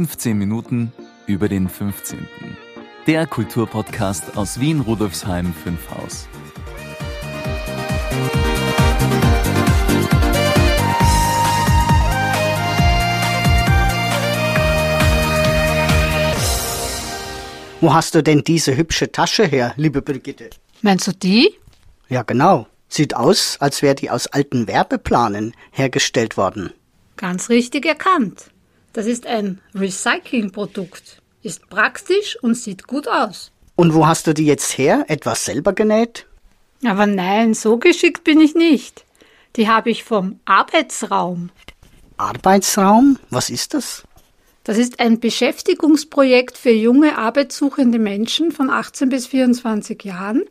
15 Minuten über den 15. Der Kulturpodcast aus Wien Rudolfsheim 5 Haus. Wo hast du denn diese hübsche Tasche her, liebe Brigitte? Meinst du die? Ja, genau. Sieht aus, als wäre die aus alten Werbeplanen hergestellt worden. Ganz richtig erkannt. Das ist ein Recyclingprodukt. Ist praktisch und sieht gut aus. Und wo hast du die jetzt her? Etwas selber genäht? Aber nein, so geschickt bin ich nicht. Die habe ich vom Arbeitsraum. Arbeitsraum? Was ist das? Das ist ein Beschäftigungsprojekt für junge arbeitssuchende Menschen von 18 bis 24 Jahren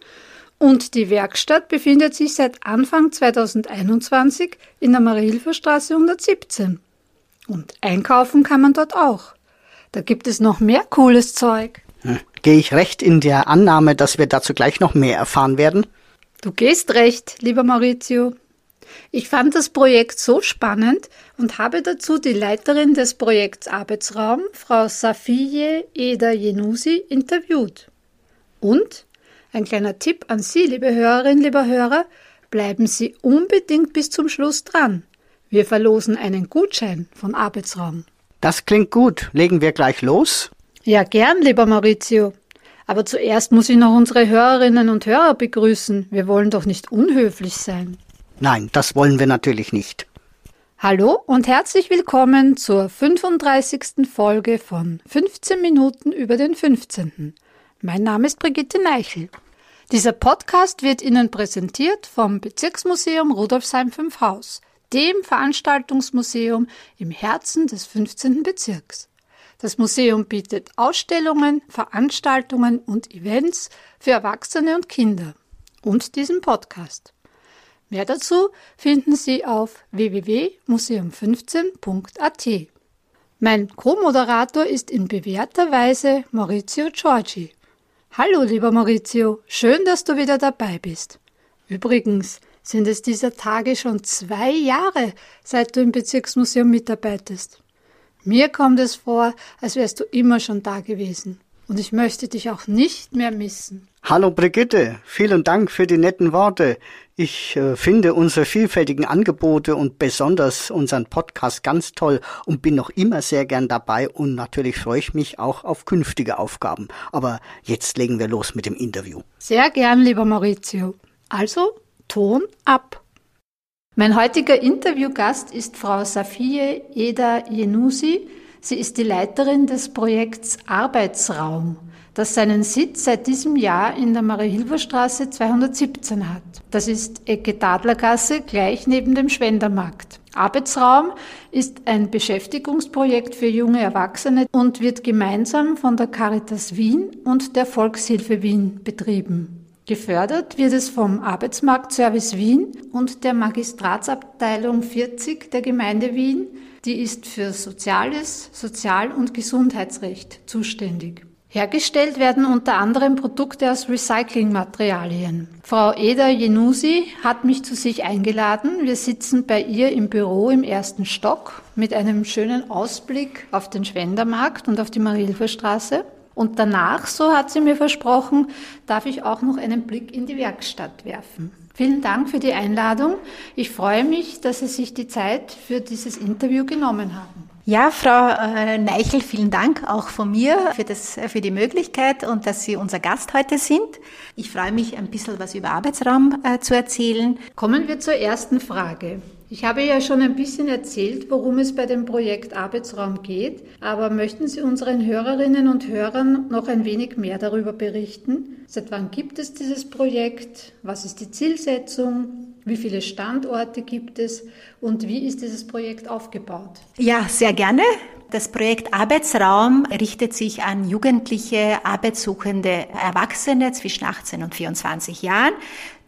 und die Werkstatt befindet sich seit Anfang 2021 in der Mariehilferstraße 117. Und einkaufen kann man dort auch. Da gibt es noch mehr cooles Zeug. Hm. Gehe ich recht in der Annahme, dass wir dazu gleich noch mehr erfahren werden? Du gehst recht, lieber Maurizio. Ich fand das Projekt so spannend und habe dazu die Leiterin des Projekts Arbeitsraum, Frau Safiye Eda Jenusi, interviewt. Und ein kleiner Tipp an Sie, liebe Hörerinnen, lieber Hörer, bleiben Sie unbedingt bis zum Schluss dran. Wir verlosen einen Gutschein von Arbeitsraum. Das klingt gut. Legen wir gleich los? Ja, gern, lieber Maurizio. Aber zuerst muss ich noch unsere Hörerinnen und Hörer begrüßen. Wir wollen doch nicht unhöflich sein. Nein, das wollen wir natürlich nicht. Hallo und herzlich willkommen zur 35. Folge von 15 Minuten über den 15. Mein Name ist Brigitte Neichel. Dieser Podcast wird Ihnen präsentiert vom Bezirksmuseum Rudolfsheim 5 Haus, dem Veranstaltungsmuseum im Herzen des 15. Bezirks. Das Museum bietet Ausstellungen, Veranstaltungen und Events für Erwachsene und Kinder und diesen Podcast. Mehr dazu finden Sie auf www.museum15.at. Mein Co-Moderator ist in bewährter Weise Maurizio Giorgi. Hallo, lieber Maurizio, schön, dass du wieder dabei bist. Übrigens sind es dieser Tage schon zwei Jahre, seit du im Bezirksmuseum mitarbeitest. Mir kommt es vor, als wärst du immer schon da gewesen. Und ich möchte dich auch nicht mehr missen. Hallo Brigitte, vielen Dank für die netten Worte. Ich äh, finde unsere vielfältigen Angebote und besonders unseren Podcast ganz toll und bin noch immer sehr gern dabei und natürlich freue ich mich auch auf künftige Aufgaben. Aber jetzt legen wir los mit dem Interview. Sehr gern, lieber Maurizio. Also, Ton ab. Mein heutiger Interviewgast ist Frau Safie Eda Jenusi. Sie ist die Leiterin des Projekts Arbeitsraum das seinen Sitz seit diesem Jahr in der Marie-Hilfer-Straße 217 hat. Das ist Ecke Tadlergasse gleich neben dem Schwendermarkt. Arbeitsraum ist ein Beschäftigungsprojekt für junge Erwachsene und wird gemeinsam von der Caritas Wien und der Volkshilfe Wien betrieben. Gefördert wird es vom Arbeitsmarktservice Wien und der Magistratsabteilung 40 der Gemeinde Wien, die ist für Soziales, Sozial- und Gesundheitsrecht zuständig. Hergestellt werden unter anderem Produkte aus Recyclingmaterialien. Frau Eda Jenusi hat mich zu sich eingeladen. Wir sitzen bei ihr im Büro im ersten Stock mit einem schönen Ausblick auf den Schwendermarkt und auf die Marielferstraße. Und danach, so hat sie mir versprochen, darf ich auch noch einen Blick in die Werkstatt werfen. Vielen Dank für die Einladung. Ich freue mich, dass Sie sich die Zeit für dieses Interview genommen haben. Ja, Frau äh, Neichel, vielen Dank auch von mir für, das, für die Möglichkeit und dass Sie unser Gast heute sind. Ich freue mich, ein bisschen was über Arbeitsraum äh, zu erzählen. Kommen wir zur ersten Frage. Ich habe ja schon ein bisschen erzählt, worum es bei dem Projekt Arbeitsraum geht, aber möchten Sie unseren Hörerinnen und Hörern noch ein wenig mehr darüber berichten? Seit wann gibt es dieses Projekt? Was ist die Zielsetzung? Wie viele Standorte gibt es und wie ist dieses Projekt aufgebaut? Ja, sehr gerne. Das Projekt Arbeitsraum richtet sich an jugendliche, arbeitssuchende Erwachsene zwischen 18 und 24 Jahren,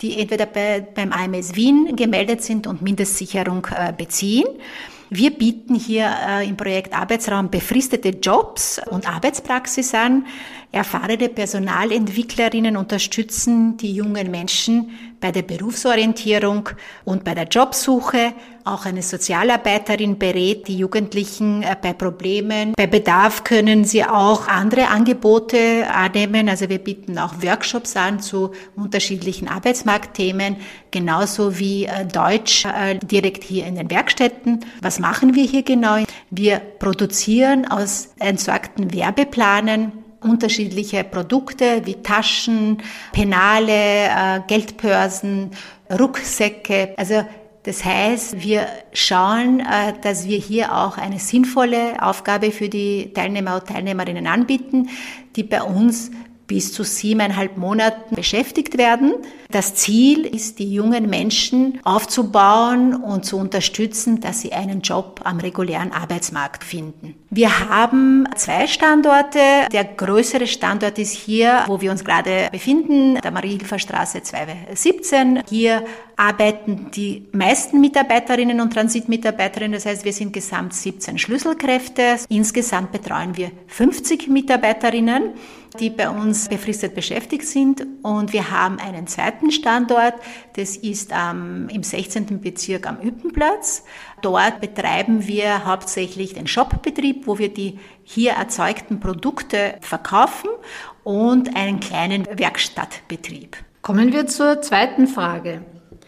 die entweder bei, beim AMS Wien gemeldet sind und Mindestsicherung äh, beziehen. Wir bieten hier äh, im Projekt Arbeitsraum befristete Jobs und Arbeitspraxis an. Erfahrene Personalentwicklerinnen unterstützen die jungen Menschen bei der Berufsorientierung und bei der Jobsuche. Auch eine Sozialarbeiterin berät die Jugendlichen äh, bei Problemen. Bei Bedarf können sie auch andere Angebote annehmen. Also wir bieten auch Workshops an zu unterschiedlichen Arbeitsmarktthemen, genauso wie äh, Deutsch äh, direkt hier in den Werkstätten. Was machen wir hier genau? Wir produzieren aus entsorgten Werbeplanen unterschiedliche Produkte wie Taschen, Penale, äh, Geldbörsen, Rucksäcke. Also das heißt, wir schauen, äh, dass wir hier auch eine sinnvolle Aufgabe für die Teilnehmer und Teilnehmerinnen anbieten, die bei uns bis zu siebeneinhalb Monaten beschäftigt werden. Das Ziel ist, die jungen Menschen aufzubauen und zu unterstützen, dass sie einen Job am regulären Arbeitsmarkt finden. Wir haben zwei Standorte. Der größere Standort ist hier, wo wir uns gerade befinden, der Marie-Hilfer-Straße 217. Hier arbeiten die meisten Mitarbeiterinnen und Transitmitarbeiterinnen. Das heißt, wir sind gesamt 17 Schlüsselkräfte. Insgesamt betreuen wir 50 Mitarbeiterinnen die bei uns befristet beschäftigt sind. Und wir haben einen zweiten Standort, das ist ähm, im 16. Bezirk am Üppenplatz. Dort betreiben wir hauptsächlich den Shopbetrieb, wo wir die hier erzeugten Produkte verkaufen und einen kleinen Werkstattbetrieb. Kommen wir zur zweiten Frage.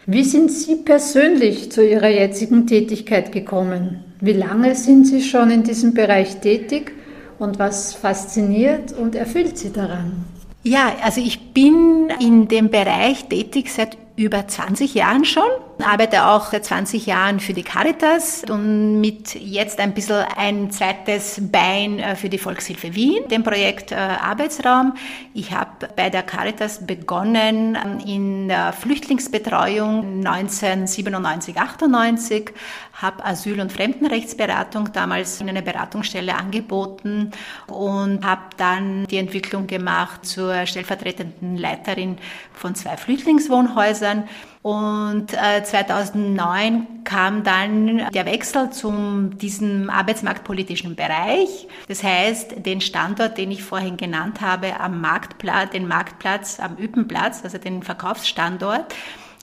Wie sind Sie persönlich zu Ihrer jetzigen Tätigkeit gekommen? Wie lange sind Sie schon in diesem Bereich tätig und was fasziniert und erfüllt Sie daran? Ja, also ich bin in dem Bereich tätig seit über 20 Jahren schon, arbeite auch seit 20 Jahren für die Caritas und mit jetzt ein bisschen ein zweites Bein äh, für die Volkshilfe Wien, dem Projekt äh, Arbeitsraum. Ich habe bei der Caritas begonnen ähm, in der Flüchtlingsbetreuung 1997, 98, habe Asyl- und Fremdenrechtsberatung damals in einer Beratungsstelle angeboten und habe dann die Entwicklung gemacht zur stellvertretenden Leiterin von zwei Flüchtlingswohnhäusern. Und äh, 2009 kam dann der Wechsel zum diesem arbeitsmarktpolitischen Bereich. Das heißt, den Standort, den ich vorhin genannt habe, am Marktplatz, den Marktplatz am Üppenplatz, also den Verkaufsstandort,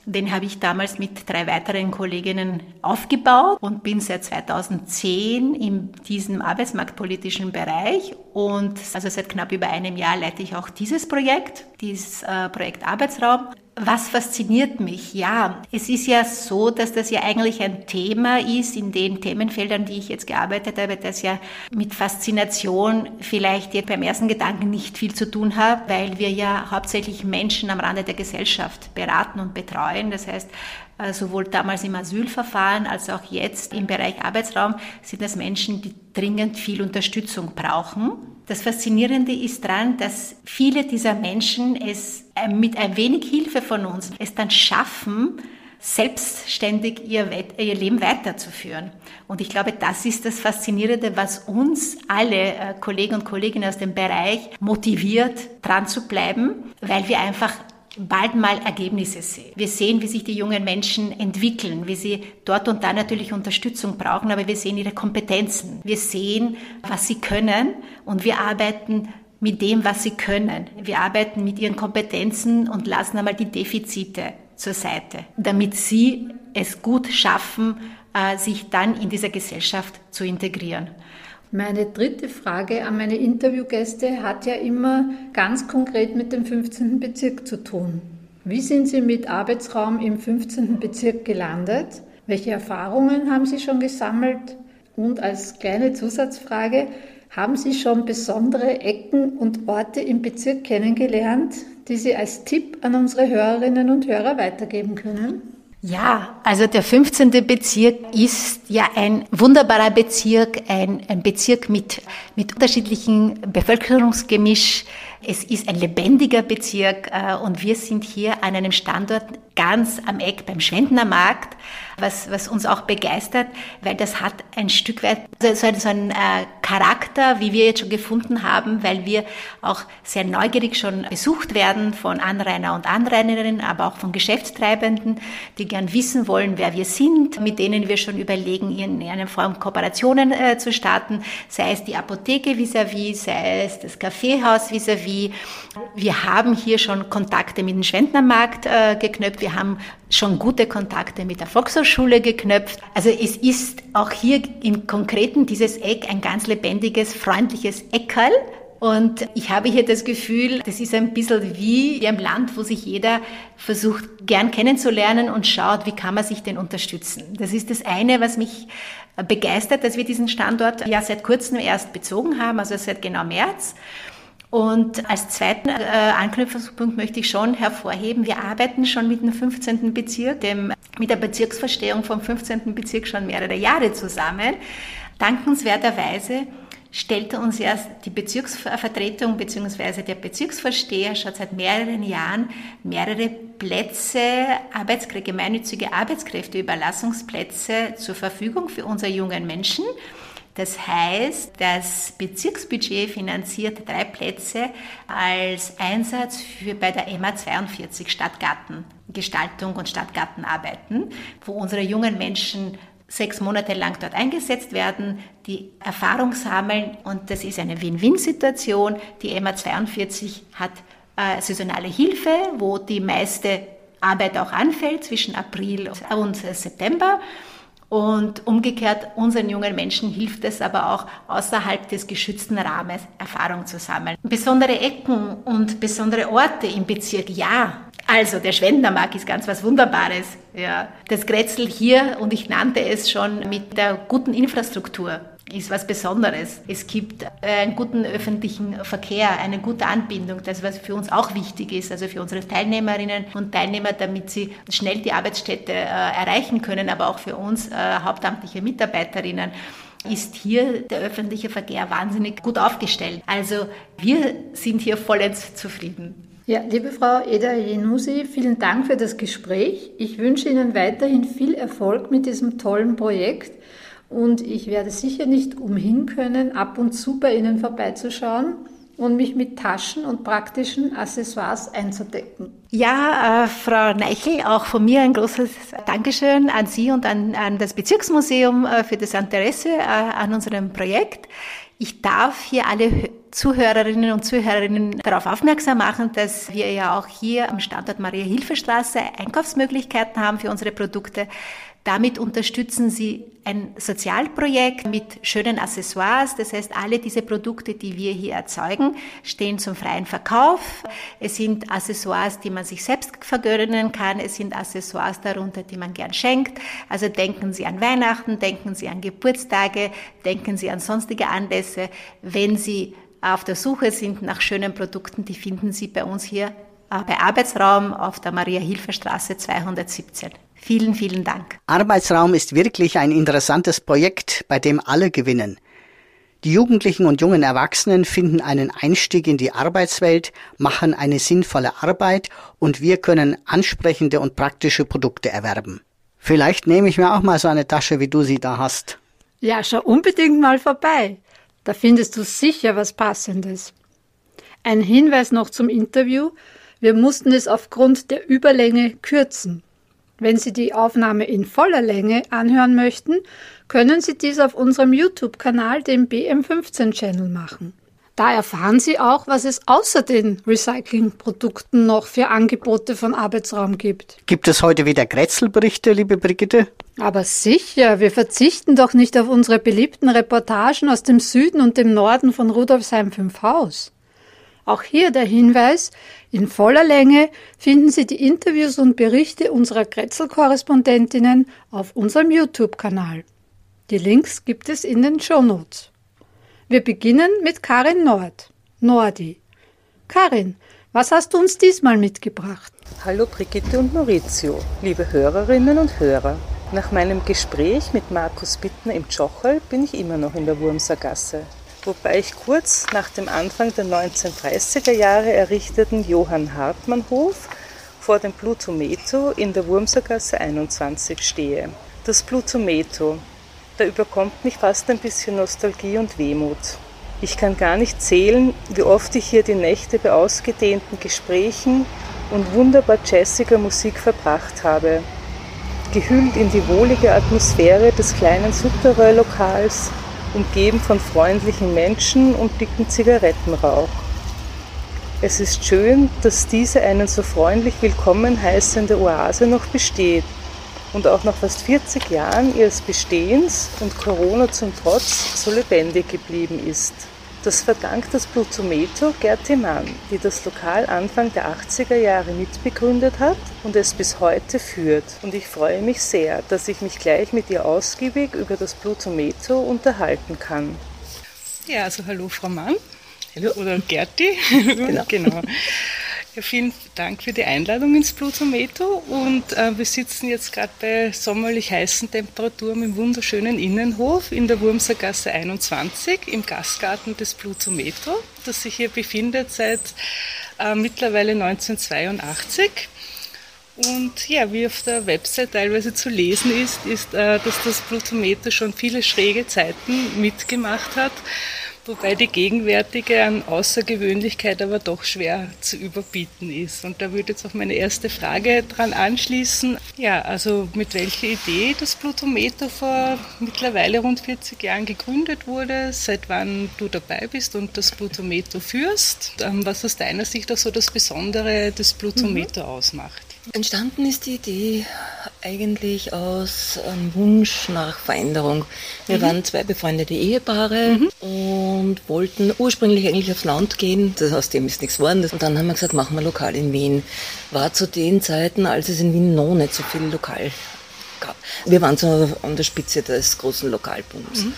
den habe ich damals mit drei weiteren Kolleginnen aufgebaut und bin seit 2010 in diesem arbeitsmarktpolitischen Bereich und also seit knapp über einem Jahr leite ich auch dieses Projekt, dieses äh, Projekt Arbeitsraum. Was fasziniert mich? Ja, es ist ja so, dass das ja eigentlich ein Thema ist in den Themenfeldern, die ich jetzt gearbeitet habe, das ja mit Faszination vielleicht jetzt beim ersten Gedanken nicht viel zu tun hat, weil wir ja hauptsächlich Menschen am Rande der Gesellschaft beraten und betreuen. Das heißt, äh, sowohl damals im Asylverfahren als auch jetzt im Bereich Arbeitsraum sind das Menschen, die dringend viel Unterstützung brauchen. Das Faszinierende ist daran, dass viele dieser Menschen es mit ein wenig Hilfe von uns es dann schaffen, selbstständig ihr, ihr, Leben weiterzuführen. Und ich glaube, das ist das Faszinierende, was uns alle äh, Kollegen und Kolleginnen aus dem Bereich motiviert, dran zu bleiben, weil wir einfach bald mal Ergebnisse sehen. Wir sehen, wie sich die jungen Menschen entwickeln, wie sie dort und da natürlich Unterstützung brauchen, aber wir sehen ihre Kompetenzen. Wir sehen, was sie können und wir arbeiten mit dem, was sie können. Wir arbeiten mit ihren Kompetenzen und lassen einmal die Defizite zur Seite, damit sie es gut schaffen, äh, sich dann in dieser Gesellschaft zu integrieren. Meine dritte Frage an meine Interviewgäste hat ja immer ganz konkret mit dem 15. Bezirk zu tun. Wie sind Sie mit Arbeitsraum im 15. Bezirk gelandet? Welche Erfahrungen haben Sie schon gesammelt? Und als kleine Zusatzfrage, haben Sie schon besondere Ecken und Orte im Bezirk kennengelernt, die Sie als Tipp an unsere Hörerinnen und Hörer weitergeben können? Ja, also der 15. Bezirk ist ja ein wunderbarer Bezirk, ein, ein Bezirk mit, mit unterschiedlichen Bevölkerungsgemisch. Es ist ein lebendiger Bezirk äh, und wir sind hier an einem Standort ganz am Eck beim Schwendener Markt, was, was uns auch begeistert, weil das hat ein Stück weit so, so einen äh, Charakter, wie wir jetzt schon gefunden haben, weil wir auch sehr neugierig schon besucht werden von Anrainer und Anrainerinnen, aber auch von Geschäftstreibenden, die gern wissen wollen, wer wir sind, mit denen wir schon überlegen, in einer Form Kooperationen äh, zu starten, sei es die Apotheke vis-à-vis, -vis, sei es das Kaffeehaus vis-à-vis. -vis. Wir haben hier schon Kontakte mit dem Schwendnermarkt äh, geknüpft, wir haben schon gute Kontakte mit der Volkshochschule geknüpft. Also es ist auch hier im Konkreten dieses Eck ein ganz lebendiges, freundliches Eckerl, und ich habe hier das Gefühl, das ist ein bisschen wie im Land, wo sich jeder versucht, gern kennenzulernen und schaut, wie kann man sich denn unterstützen. Das ist das eine, was mich begeistert, dass wir diesen Standort ja seit kurzem erst bezogen haben, also seit genau März. Und als zweiten äh, Anknüpfungspunkt möchte ich schon hervorheben, wir arbeiten schon mit dem 15. Bezirk, dem, mit der Bezirksverstehung vom 15. Bezirk schon mehrere Jahre zusammen. Dankenswerterweise stellte uns erst die Bezirksvertretung bzw. der Bezirksvorsteher schon seit mehreren Jahren mehrere Plätze, Arbeitskräfte, gemeinnützige Arbeitskräfteüberlassungsplätze zur Verfügung für unsere jungen Menschen. Das heißt, das Bezirksbudget finanziert drei Plätze als Einsatz für bei der EMA 42 Stadtgartengestaltung und Stadtgartenarbeiten, wo unsere jungen Menschen sechs Monate lang dort eingesetzt werden, die Erfahrung sammeln und das ist eine Win-Win-Situation. Die MA 42 hat äh, saisonale Hilfe, wo die meiste Arbeit auch anfällt zwischen April und September. Und umgekehrt, unseren jungen Menschen hilft es aber auch, außerhalb des geschützten Rahmens Erfahrung zu sammeln. Besondere Ecken und besondere Orte im Bezirk, ja. Also, der Schwendermarkt ist ganz was Wunderbares. Ja. Das Grätzl hier, und ich nannte es schon mit der guten Infrastruktur, ist was Besonderes. Es gibt einen guten öffentlichen Verkehr, eine gute Anbindung, das was für uns auch wichtig ist, also für unsere Teilnehmerinnen und Teilnehmer, damit sie schnell die Arbeitsstätte äh, erreichen können, aber auch für uns äh, hauptamtliche Mitarbeiterinnen ist hier der öffentliche Verkehr wahnsinnig gut aufgestellt. Also wir sind hier vollends zufrieden. Ja, liebe Frau Eda Jenusi, vielen Dank für das Gespräch. Ich wünsche Ihnen weiterhin viel Erfolg mit diesem tollen Projekt und ich werde sicher nicht umhin können, ab und zu bei Ihnen vorbeizuschauen und mich mit Taschen und praktischen Accessoires einzudecken. Ja, äh, Frau Neichel, auch von mir ein großes Dankeschön an Sie und an, an das Bezirksmuseum äh, für das Interesse äh, an unserem Projekt. Ich darf hier alle Zuhörerinnen und Zuhörerinnen darauf aufmerksam machen, dass wir ja auch hier am Standort Maria-Hilfe-Straße Einkaufsmöglichkeiten haben für unsere Produkte. Damit unterstützen sie ein Sozialprojekt mit schönen Accessoires. Das heißt, alle diese Produkte, die wir hier erzeugen, stehen zum freien Verkauf. Es sind Accessoires, die man sich selbst vergönnen kann. Es sind Accessoires darunter, die man gern schenkt. Also denken Sie an Weihnachten, denken Sie an Geburtstage, denken Sie an sonstige Anlässe. Wenn Sie auf der Suche sind nach schönen Produkten, die finden Sie bei uns hier äh, bei Arbeitsraum auf der Maria-Hilfer-Straße 217. Vielen, vielen Dank. Arbeitsraum ist wirklich ein interessantes Projekt, bei dem alle gewinnen. Die Jugendlichen und jungen Erwachsenen finden einen Einstieg in die Arbeitswelt, machen eine sinnvolle Arbeit und wir können ansprechende und praktische Produkte erwerben. Vielleicht nehme ich mir auch mal so eine Tasche, wie du sie da hast. Ja, schau unbedingt mal vorbei. Da findest du sicher was Passendes. Ein Hinweis noch zum Interview. Wir mussten es aufgrund der Überlänge kürzen. Wenn Sie die Aufnahme in voller Länge anhören möchten, können Sie dies auf unserem YouTube-Kanal, dem BM15-Channel, machen. Da erfahren Sie auch, was es außer den Recyclingprodukten noch für Angebote von Arbeitsraum gibt. Gibt es heute wieder Grätzelberichte, liebe Brigitte? Aber sicher, wir verzichten doch nicht auf unsere beliebten Reportagen aus dem Süden und dem Norden von Rudolfsheim 5 Haus. Auch hier der Hinweis, in voller Länge finden Sie die Interviews und Berichte unserer Kretzel-Korrespondentinnen auf unserem YouTube-Kanal. Die Links gibt es in den Show Notes. Wir beginnen mit Karin Nord. Nordi. Karin, was hast du uns diesmal mitgebracht? Hallo Brigitte und Maurizio, liebe Hörerinnen und Hörer. Nach meinem Gespräch mit Markus Bittner im Tschochel bin ich immer noch in der Wurmsergasse wobei ich kurz nach dem Anfang der 1930er Jahre errichteten Johann Hartmann Hof vor dem Plutometo in der Wurmsergasse 21 stehe. Das Blutometo. Da überkommt mich fast ein bisschen Nostalgie und Wehmut. Ich kann gar nicht zählen, wie oft ich hier die Nächte bei ausgedehnten Gesprächen und wunderbar jazziger Musik verbracht habe. Gehüllt in die wohlige Atmosphäre des kleinen Souterrain-Lokals, umgeben von freundlichen Menschen und dicken Zigarettenrauch. Es ist schön, dass diese einen so freundlich willkommen heißende Oase noch besteht und auch nach fast 40 Jahren ihres Bestehens und Corona zum Trotz so lebendig geblieben ist. Das verdankt das Blutometo Gerti Mann, die das Lokal Anfang der 80er Jahre mitbegründet hat und es bis heute führt. Und ich freue mich sehr, dass ich mich gleich mit ihr ausgiebig über das Blutometo unterhalten kann. Ja, also hallo Frau Mann. Hallo. Oder Gerti. genau. genau. Ja, vielen Dank für die Einladung ins Blutometo und äh, wir sitzen jetzt gerade bei sommerlich heißen Temperaturen im wunderschönen Innenhof in der Wurmsergasse 21 im Gastgarten des Blutometo, das sich hier befindet seit äh, mittlerweile 1982. Und ja, wie auf der Website teilweise zu lesen ist, ist, äh, dass das Blutometer schon viele schräge Zeiten mitgemacht hat wobei die gegenwärtige an Außergewöhnlichkeit aber doch schwer zu überbieten ist. Und da würde jetzt auch meine erste Frage dran anschließen. Ja, also mit welcher Idee das Plutometer vor mittlerweile rund 40 Jahren gegründet wurde, seit wann du dabei bist und das Plutometer führst, ähm, was aus deiner Sicht auch so das Besondere des Plutometer mhm. ausmacht. Entstanden ist die Idee eigentlich aus einem Wunsch nach Veränderung. Wir mhm. waren zwei befreundete Ehepaare mhm. und wollten ursprünglich eigentlich aufs Land gehen. Das, aus dem ist nichts geworden. Und dann haben wir gesagt, machen wir lokal in Wien. War zu den Zeiten, als es in Wien noch nicht so viel lokal gab. Wir waren so an der Spitze des großen Lokalbooms. Mhm.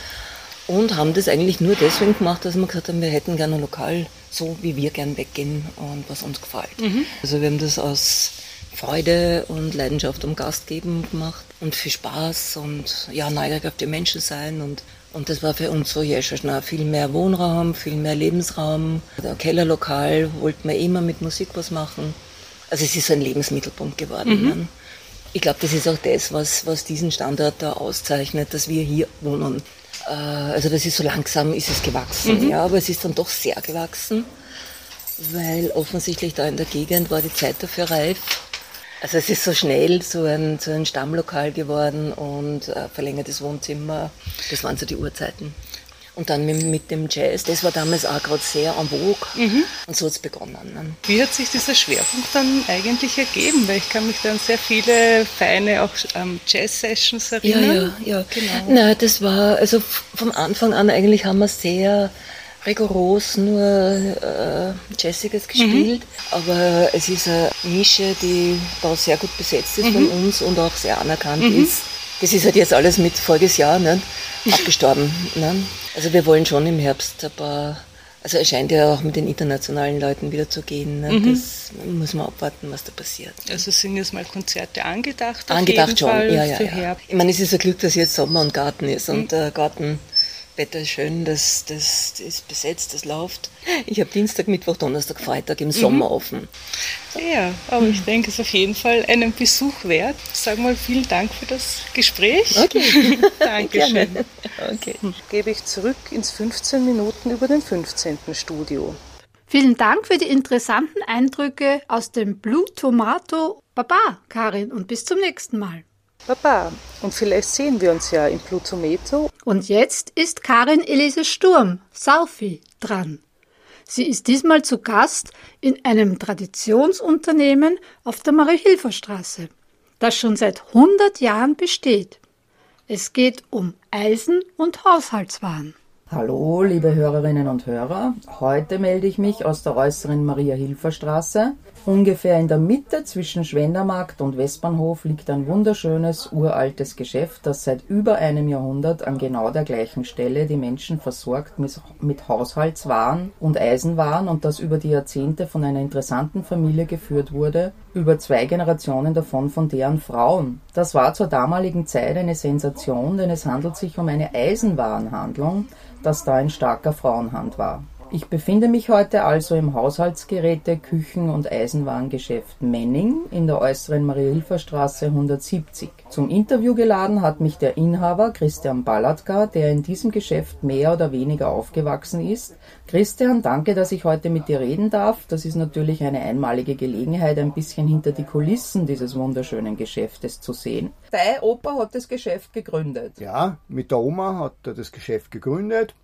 Und haben das eigentlich nur deswegen gemacht, dass wir gesagt haben, wir hätten gerne ein Lokal, so wie wir gern weggehen und was uns gefällt. Mhm. Also wir haben das aus Freude und Leidenschaft um Gastgeben gemacht und viel Spaß und ja, neugierig auf die Menschen sein und und das war für uns so ja schon viel mehr Wohnraum, viel mehr Lebensraum. Der Kellerlokal wollten wir immer mit Musik was machen. Also es ist so ein Lebensmittelpunkt geworden. Mhm. Ne? Ich glaube, das ist auch das, was, was diesen Standort da auszeichnet, dass wir hier wohnen. Äh, also das ist so langsam ist es gewachsen, mhm. ja, aber es ist dann doch sehr gewachsen, weil offensichtlich da in der Gegend war die Zeit dafür reif also es ist so schnell so ein, so ein Stammlokal geworden und äh, verlängertes Wohnzimmer. Das waren so die Uhrzeiten. Und dann mit, mit dem Jazz, das war damals auch gerade sehr en vogue. Mhm. Und so hat es begonnen. Ne? Wie hat sich dieser Schwerpunkt dann eigentlich ergeben? Weil ich kann mich dann sehr viele feine auch ähm, Jazz-Sessions erinnern. Ja, ja, ja. Genau. Na, das war, also vom Anfang an eigentlich haben wir sehr rigoros nur äh, Jazziges gespielt, mhm. aber es ist eine Nische, die da sehr gut besetzt ist mhm. von uns und auch sehr anerkannt mhm. ist. Das ist halt jetzt alles mit voriges Jahr nicht? abgestorben. Ne? Also wir wollen schon im Herbst ein paar, also es scheint ja auch mit den internationalen Leuten wieder zu gehen. Ne? Mhm. Das muss man abwarten, was da passiert. Also sind jetzt mal Konzerte angedacht? Angedacht schon, Fall ja, ja, ja. Ich meine, es ist ein Glück, dass jetzt Sommer und Garten ist und der mhm. Garten Wetter ist schön, das, das, das ist besetzt, das läuft. Ich habe Dienstag, Mittwoch, Donnerstag, Freitag im Sommer mhm. offen. Ja, aber ich denke, es ist auf jeden Fall einen Besuch wert. Sag mal vielen Dank für das Gespräch. Okay. Dankeschön. okay. Gebe ich zurück ins 15 Minuten über den 15. Studio. Vielen Dank für die interessanten Eindrücke aus dem Blue Tomato. Baba, Karin, und bis zum nächsten Mal. Baba, und vielleicht sehen wir uns ja im Plutometo. Und jetzt ist Karin Elise Sturm, Saufi, dran. Sie ist diesmal zu Gast in einem Traditionsunternehmen auf der Marie-Hilfer-Straße, das schon seit 100 Jahren besteht. Es geht um Eisen- und Haushaltswaren. Hallo, liebe Hörerinnen und Hörer. Heute melde ich mich aus der äußeren Maria-Hilfer-Straße Ungefähr in der Mitte zwischen Schwendermarkt und Westbahnhof liegt ein wunderschönes, uraltes Geschäft, das seit über einem Jahrhundert an genau der gleichen Stelle die Menschen versorgt mit Haushaltswaren und Eisenwaren und das über die Jahrzehnte von einer interessanten Familie geführt wurde, über zwei Generationen davon von deren Frauen. Das war zur damaligen Zeit eine Sensation, denn es handelt sich um eine Eisenwarenhandlung, das da in starker Frauenhand war. Ich befinde mich heute also im Haushaltsgeräte-, Küchen- und Eisenwarengeschäft Menning in der äußeren Maria-Hilfer-Straße 170. Zum Interview geladen hat mich der Inhaber Christian Ballatka, der in diesem Geschäft mehr oder weniger aufgewachsen ist. Christian, danke, dass ich heute mit dir reden darf. Das ist natürlich eine einmalige Gelegenheit, ein bisschen hinter die Kulissen dieses wunderschönen Geschäftes zu sehen. Dein Opa hat das Geschäft gegründet. Ja, mit der Oma hat er das Geschäft gegründet.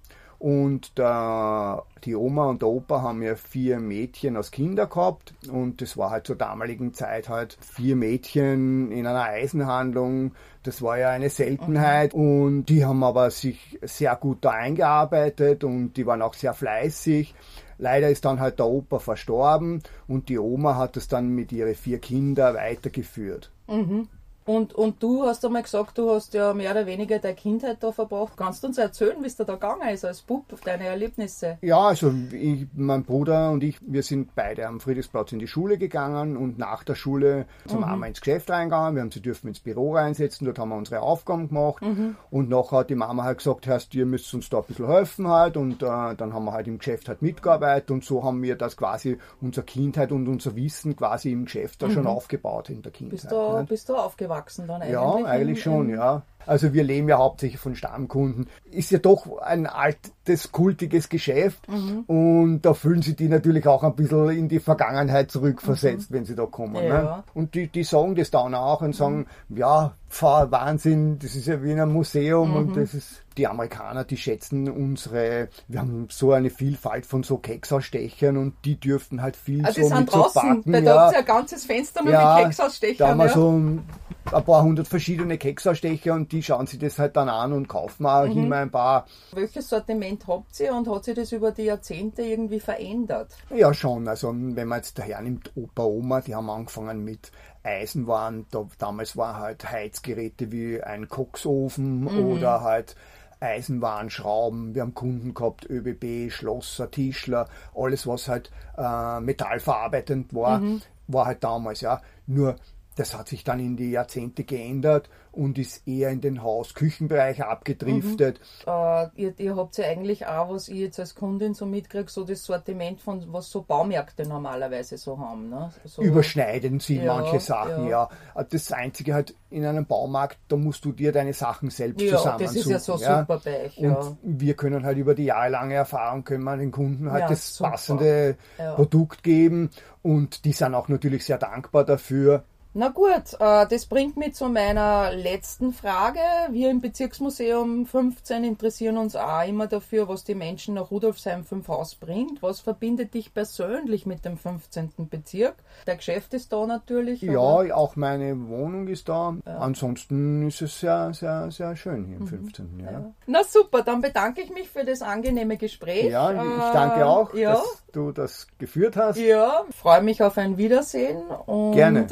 Und der, die Oma und der Opa haben ja vier Mädchen als Kinder gehabt. Und das war halt zur damaligen Zeit halt vier Mädchen in einer Eisenhandlung. Das war ja eine Seltenheit. Und die haben aber sich sehr gut da eingearbeitet und die waren auch sehr fleißig. Leider ist dann halt der Opa verstorben und die Oma hat es dann mit ihren vier Kindern weitergeführt. Mhm. Und, und du hast einmal gesagt, du hast ja mehr oder weniger deine Kindheit da verbracht. Kannst du uns erzählen, wie es dir da gegangen ist als Bub, deine Erlebnisse? Ja, also ich, mein Bruder und ich, wir sind beide am Friedrichsplatz in die Schule gegangen und nach der Schule sind wir einmal ins Geschäft reingegangen. Wir haben sie dürfen ins Büro reinsetzen, dort haben wir unsere Aufgaben gemacht. Mhm. Und nachher hat die Mama halt gesagt, Herrst, ihr müsst uns da ein bisschen helfen halt. Und äh, dann haben wir halt im Geschäft halt mitgearbeitet und so haben wir das quasi, unsere Kindheit und unser Wissen quasi im Geschäft da schon aufgebaut in der Kindheit. Mhm. Bist du, nicht? bist du aufgewachsen dann eigentlich? Ja, eigentlich schon, ja. Also wir leben ja hauptsächlich von Stammkunden. Ist ja doch ein altes, kultiges Geschäft Mhm. und da fühlen sich die natürlich auch ein bisschen in die Vergangenheit zurückversetzt, wenn sie da kommen. Mhm. Ja. Ne? Und die, die sagen das dann auch und sagen, ja, pf, Wahnsinn, das ist ja wie in einem Museum Mhm. und das ist, die Amerikaner, die schätzen unsere, wir haben so eine Vielfalt von so Keksausstechern und die dürften halt viel die so sind mit so draußen, backen. weil da habt ihr ein ganzes Fenster nur mit da Keksausstechern. haben wir ja. so ein paar hundert verschiedene Keksausstecher und die schauen sich das halt dann an und kaufen auch Mhm. immer ein paar. Welches Sortiment habt ihr und hat sich das über die Jahrzehnte irgendwie verändert? Ja, schon. Also, wenn man jetzt hernimmt, Opa, Oma, die haben angefangen mit Eisenwaren. Da, damals waren halt Heizgeräte wie ein Kochsofen oder halt Eisenwarenschrauben. Wir haben Kunden gehabt, ÖBB, Schlosser, Tischler, alles was halt äh, metallverarbeitend war, war halt damals, ja. Nur das hat sich dann in die Jahrzehnte geändert und ist eher in den Haus-Küchenbereich abgedriftet. Äh, ihr, ihr habt ja eigentlich auch, was ich jetzt als Kundin so mitkriege, so das Sortiment von was so Baumärkte normalerweise so haben. Ne? So, überschneiden sie Ja, manche Sachen, ja. ja. Das Einzige halt in einem Baumarkt, da musst du dir deine Sachen selbst Ja, zusammensuchen. das ist ja so super bei euch, ja. Und wir können halt über die jahrelange Erfahrung können wir den Kunden halt Ja, das super. passende Ja. Produkt geben und die sind auch natürlich sehr dankbar dafür. Na gut, äh, das bringt mich zu meiner letzten Frage. Wir im Bezirksmuseum 15 interessieren uns auch immer dafür, was die Menschen nach Rudolfsheim 5 Haus bringt. Was verbindet dich persönlich mit dem 15. Bezirk? Der Geschäft ist da natürlich. Ja, aber- auch meine Wohnung ist da. Ansonsten ist es sehr, sehr, sehr schön Mhm. hier im 15. Ja. Na super, dann bedanke ich mich für das angenehme Gespräch. Ja, ich Äh, danke auch, Ja, dass du das geführt hast. ja, freue mich auf ein Wiedersehen und Gerne.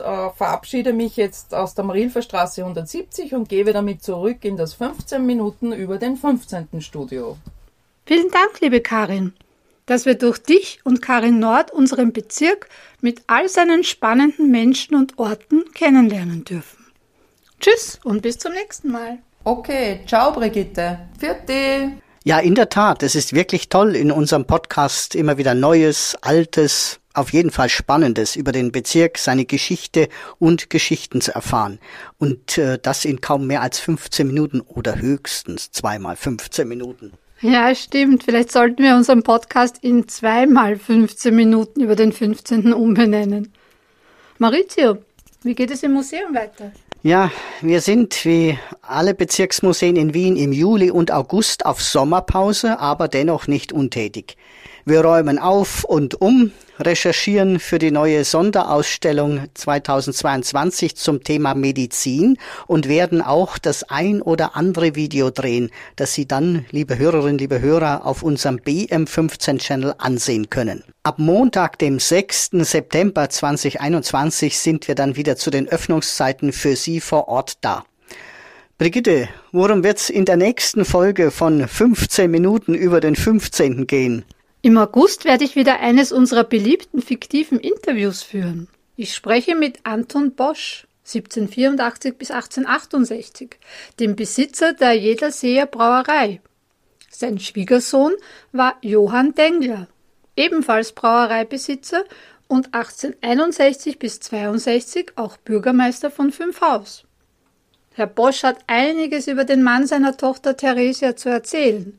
Verabschiede mich jetzt aus der Marilferstraße 170 und gebe damit zurück in das 15 Minuten über den 15. Studio. Vielen Dank, liebe Karin, dass wir durch dich und Karin Nord unseren Bezirk mit all seinen spannenden Menschen und Orten kennenlernen dürfen. Tschüss und bis zum nächsten Mal. Okay, ciao Brigitte. Vierte. Ja, in der Tat, es ist wirklich toll, in unserem Podcast immer wieder Neues, Altes, auf jeden Fall Spannendes über den Bezirk, seine Geschichte und Geschichten zu erfahren. Und äh, das in kaum mehr als 15 Minuten oder höchstens zweimal 15 Minuten. Ja, stimmt. Vielleicht sollten wir unseren Podcast in zweimal 15 Minuten über den 15. umbenennen. Maurizio, wie geht es im Museum weiter? Ja, wir sind wie alle Bezirksmuseen in Wien im Juli und August auf Sommerpause, aber dennoch nicht untätig. Wir räumen auf und um, recherchieren für die neue Sonderausstellung 2022 zum Thema Medizin und werden auch das ein oder andere Video drehen, das Sie dann, liebe Hörerinnen, liebe Hörer, auf unserem BM15-Channel ansehen können. Ab Montag, dem 6. September 2021 sind wir dann wieder zu den Öffnungszeiten für Sie vor Ort da. Brigitte, worum wird's in der nächsten Folge von 15 Minuten über den 15. gehen? Im August werde ich wieder eines unserer beliebten fiktiven Interviews führen. Ich spreche mit Anton Bosch, 1784 bis 1868, dem Besitzer der Jederseer Brauerei. Sein Schwiegersohn war Johann Dengler, ebenfalls Brauereibesitzer und 1861 bis 62 auch Bürgermeister von Fünfhaus. Herr Bosch hat einiges über den Mann seiner Tochter Theresia zu erzählen.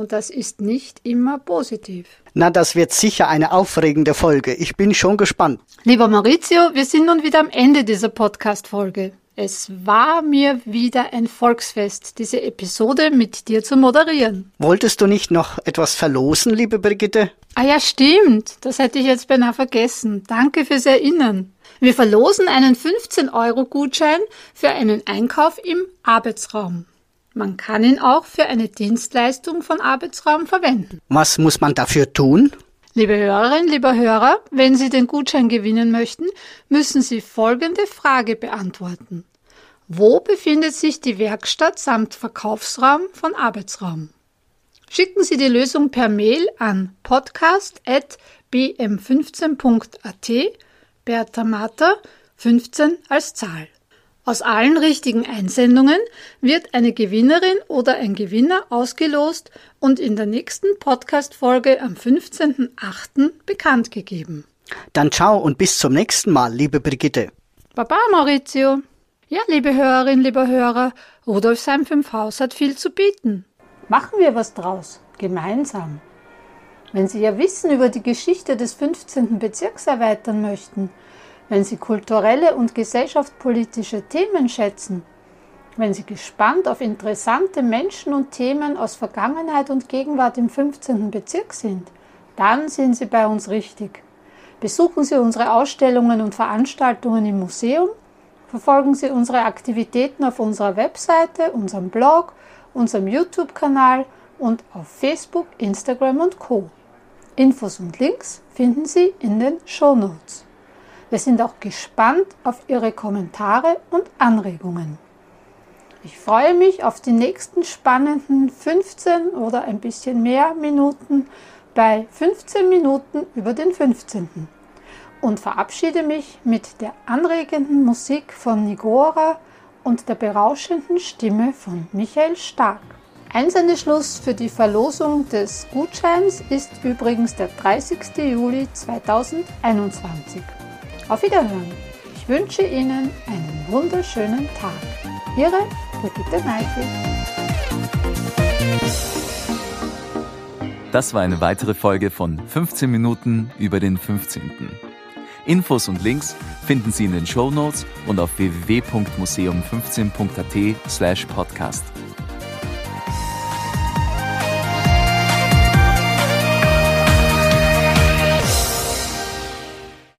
Und das ist nicht immer positiv. Na, das wird sicher eine aufregende Folge. Ich bin schon gespannt. Lieber Maurizio, wir sind nun wieder am Ende dieser Podcast-Folge. Es war mir wieder ein Volksfest, diese Episode mit dir zu moderieren. Wolltest du nicht noch etwas verlosen, liebe Brigitte? Ah ja, stimmt. Das hätte ich jetzt beinahe vergessen. Danke fürs Erinnern. Wir verlosen einen 15-Euro-Gutschein für einen Einkauf im Arbeitsraum. Man kann ihn auch für eine Dienstleistung von Arbeitsraum verwenden. Was muss man dafür tun? Liebe Hörerinnen, lieber Hörer, wenn Sie den Gutschein gewinnen möchten, müssen Sie folgende Frage beantworten. Wo befindet sich die Werkstatt samt Verkaufsraum von Arbeitsraum? Schicken Sie die Lösung per Mail an podcast.bm15.at Bertha Mater 15 als Zahl. Aus allen richtigen Einsendungen wird eine Gewinnerin oder ein Gewinner ausgelost und in der nächsten Podcast-Folge am 15.08. bekannt gegeben. Dann ciao und bis zum nächsten Mal, liebe Brigitte. Baba, Maurizio. Ja, liebe Hörerinnen, lieber Hörer, Rudolfsheim 5 Haus hat viel zu bieten. Machen wir was draus, gemeinsam. Wenn Sie ja Wissen über die Geschichte des 15. Bezirks erweitern möchten, wenn Sie kulturelle und gesellschaftspolitische Themen schätzen, wenn Sie gespannt auf interessante Menschen und Themen aus Vergangenheit und Gegenwart im 15. Bezirk sind, dann sind Sie bei uns richtig. Besuchen Sie unsere Ausstellungen und Veranstaltungen im Museum Verfolgen Sie unsere Aktivitäten auf unserer Webseite, unserem Blog, unserem YouTube-Kanal und auf Facebook, Instagram und Co. Infos und Links finden Sie in den Show Notes. Wir sind auch gespannt auf Ihre Kommentare und Anregungen. Ich freue mich auf die nächsten spannenden 15 oder ein bisschen mehr Minuten bei 15 Minuten über den 15 und verabschiede mich mit der anregenden Musik von Nigora und der berauschenden Stimme von Michael Stark. Einsendeschluss für die Verlosung des Gutscheins ist übrigens der 30. Juli 2021. Auf Wiederhören. Ich wünsche Ihnen einen wunderschönen Tag. Ihre Brigitte Neifel. Das war eine weitere Folge von 15 Minuten über den 15. Infos und Links finden Sie in den Show Notes und auf www.museum15.at slash podcast.